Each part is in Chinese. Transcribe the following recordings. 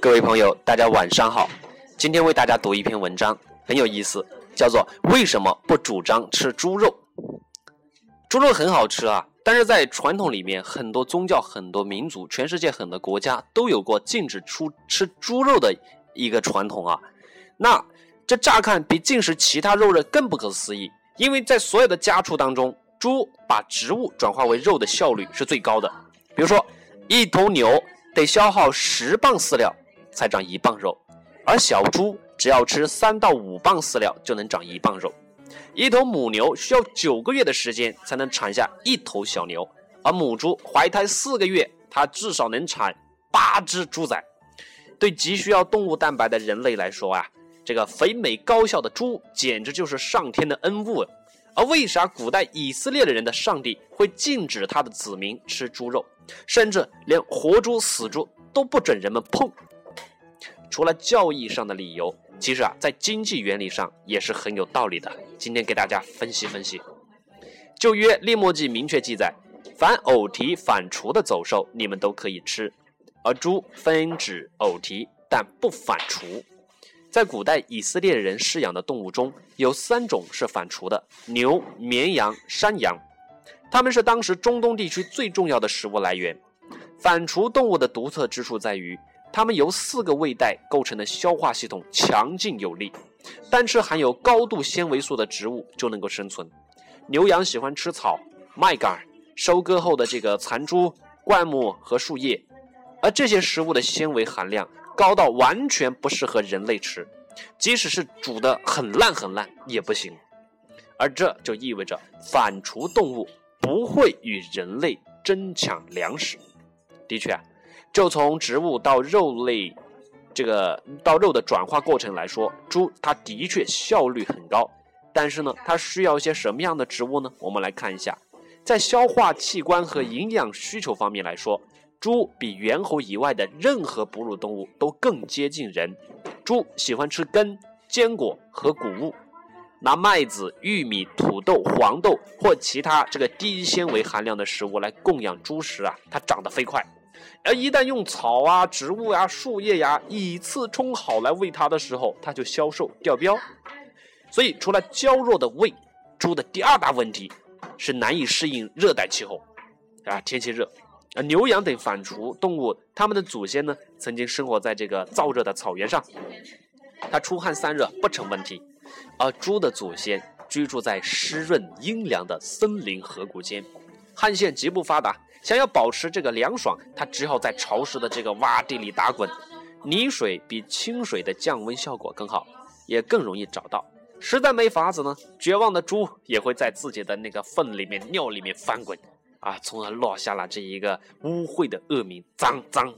各位朋友，大家晚上好。今天为大家读一篇文章，很有意思，叫做《为什么不主张吃猪肉》。猪肉很好吃啊，但是在传统里面，很多宗教、很多民族、全世界很多国家都有过禁止出吃猪肉的一个传统啊。那这乍看比进食其他肉类更不可思议，因为在所有的家畜当中，猪把植物转化为肉的效率是最高的。比如说，一头牛得消耗十磅饲料才长一磅肉，而小猪只要吃三到五磅饲料就能长一磅肉。一头母牛需要九个月的时间才能产下一头小牛，而母猪怀胎四个月，它至少能产八只猪仔。对急需要动物蛋白的人类来说啊。这个肥美高效的猪简直就是上天的恩物，而为啥古代以色列的人的上帝会禁止他的子民吃猪肉，甚至连活猪、死猪都不准人们碰？除了教义上的理由，其实啊，在经济原理上也是很有道理的。今天给大家分析分析。旧约列墨记明确记载，凡偶蹄反刍的走兽，你们都可以吃，而猪分指偶蹄，但不反刍。在古代以色列人饲养的动物中有三种是反刍的：牛、绵羊、山羊。它们是当时中东地区最重要的食物来源。反刍动物的独特之处在于，它们由四个胃袋构成的消化系统强劲有力，单吃含有高度纤维素的植物就能够生存。牛羊喜欢吃草、麦秆、收割后的这个残株、灌木和树叶，而这些食物的纤维含量。高到完全不适合人类吃，即使是煮的很烂很烂也不行。而这就意味着反刍动物不会与人类争抢粮食。的确啊，就从植物到肉类，这个到肉的转化过程来说，猪它的确效率很高。但是呢，它需要一些什么样的植物呢？我们来看一下，在消化器官和营养需求方面来说。猪比猿猴以外的任何哺乳动物都更接近人。猪喜欢吃根、坚果和谷物。拿麦子、玉米、土豆、黄豆或其他这个低纤维含量的食物来供养猪食啊，它长得飞快。而一旦用草啊、植物呀、树叶呀以次充好来喂它的时候，它就消瘦掉膘。所以，除了娇弱的胃，猪的第二大问题是难以适应热带气候啊，天气热。而牛羊等反刍动物，它们的祖先呢，曾经生活在这个燥热的草原上，它出汗散热不成问题；而猪的祖先居住在湿润阴凉的森林河谷间，汗腺极不发达，想要保持这个凉爽，它只好在潮湿的这个洼地里打滚。泥水比清水的降温效果更好，也更容易找到。实在没法子呢，绝望的猪也会在自己的那个粪里面、尿里面翻滚。啊，从而落下了这一个污秽的恶名，脏脏。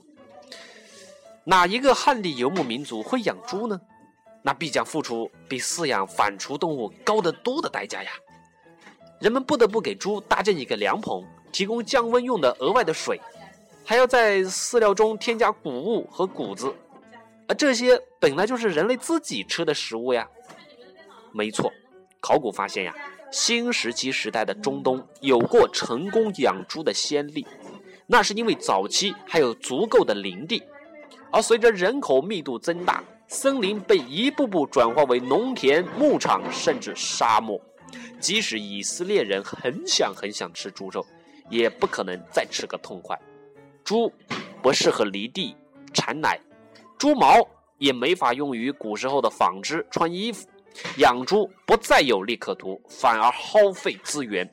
哪一个汉地游牧民族会养猪呢？那必将付出比饲养反刍动物高得多的代价呀！人们不得不给猪搭建一个凉棚，提供降温用的额外的水，还要在饲料中添加谷物和谷子，而这些本来就是人类自己吃的食物呀。没错，考古发现呀。新石器时代的中东有过成功养猪的先例，那是因为早期还有足够的林地，而随着人口密度增大，森林被一步步转化为农田、牧场，甚至沙漠。即使以色列人很想很想吃猪肉，也不可能再吃个痛快。猪不适合犁地、产奶，猪毛也没法用于古时候的纺织、穿衣服。养猪不再有利可图，反而耗费资源，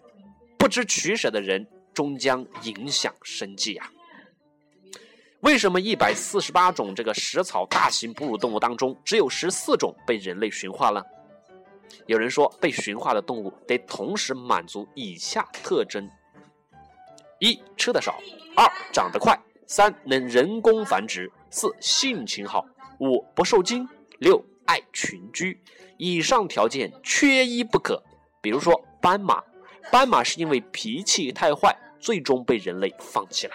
不知取舍的人终将影响生计啊！为什么一百四十八种这个食草大型哺乳动物当中，只有十四种被人类驯化了？有人说，被驯化的动物得同时满足以下特征：一、吃的少；二、长得快；三、能人工繁殖；四、性情好；五、不受惊；六。爱群居，以上条件缺一不可。比如说斑马，斑马是因为脾气太坏，最终被人类放弃了。